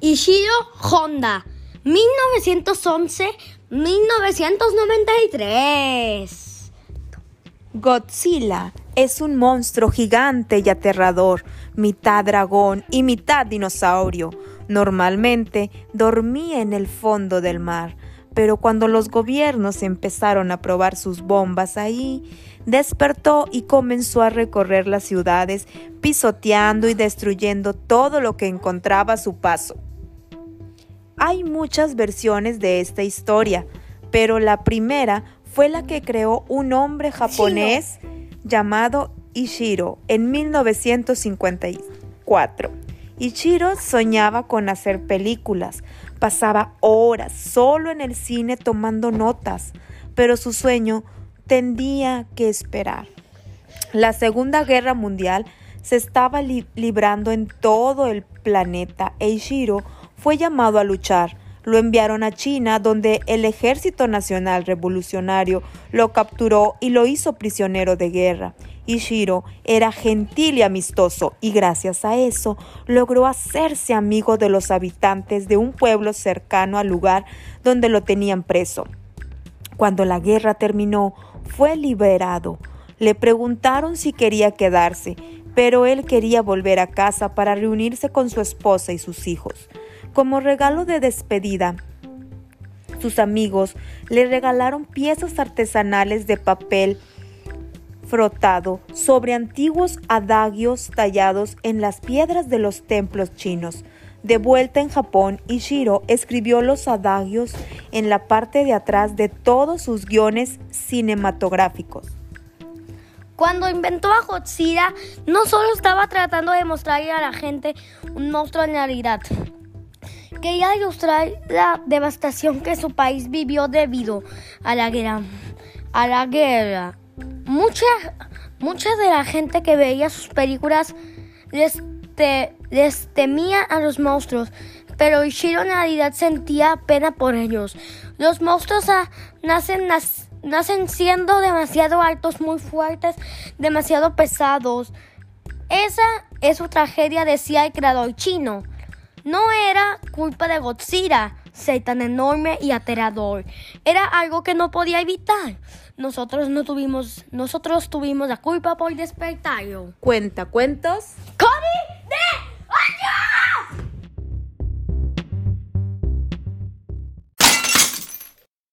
Ishiro Honda, 1911-1993. Godzilla es un monstruo gigante y aterrador, mitad dragón y mitad dinosaurio. Normalmente dormía en el fondo del mar, pero cuando los gobiernos empezaron a probar sus bombas ahí, despertó y comenzó a recorrer las ciudades, pisoteando y destruyendo todo lo que encontraba a su paso. Hay muchas versiones de esta historia, pero la primera fue la que creó un hombre japonés llamado Ishiro en 1954. Ishiro soñaba con hacer películas, pasaba horas solo en el cine tomando notas, pero su sueño tendía que esperar. La Segunda Guerra Mundial se estaba librando en todo el planeta e Ishiro fue llamado a luchar. Lo enviaron a China, donde el Ejército Nacional Revolucionario lo capturó y lo hizo prisionero de guerra. Ishiro era gentil y amistoso y gracias a eso logró hacerse amigo de los habitantes de un pueblo cercano al lugar donde lo tenían preso. Cuando la guerra terminó, fue liberado. Le preguntaron si quería quedarse, pero él quería volver a casa para reunirse con su esposa y sus hijos. Como regalo de despedida, sus amigos le regalaron piezas artesanales de papel frotado sobre antiguos adagios tallados en las piedras de los templos chinos. De vuelta en Japón, Ishiro escribió los adagios en la parte de atrás de todos sus guiones cinematográficos. Cuando inventó a Godzilla, no solo estaba tratando de mostrarle a la gente un monstruo en realidad, quería ilustrar la devastación que su país vivió debido a la guerra. A la guerra. Mucha, mucha de la gente que veía sus películas les, les temía a los monstruos, pero Ishiro en realidad sentía pena por ellos. Los monstruos ah, nacen siendo demasiado altos, muy fuertes, demasiado pesados. Esa es su tragedia, decía el creador chino. No era culpa de Godzilla ser tan enorme y aterrador. Era algo que no podía evitar. Nosotros no tuvimos, nosotros tuvimos la culpa por despertarlo. Cuenta cuentos. ¡Cody!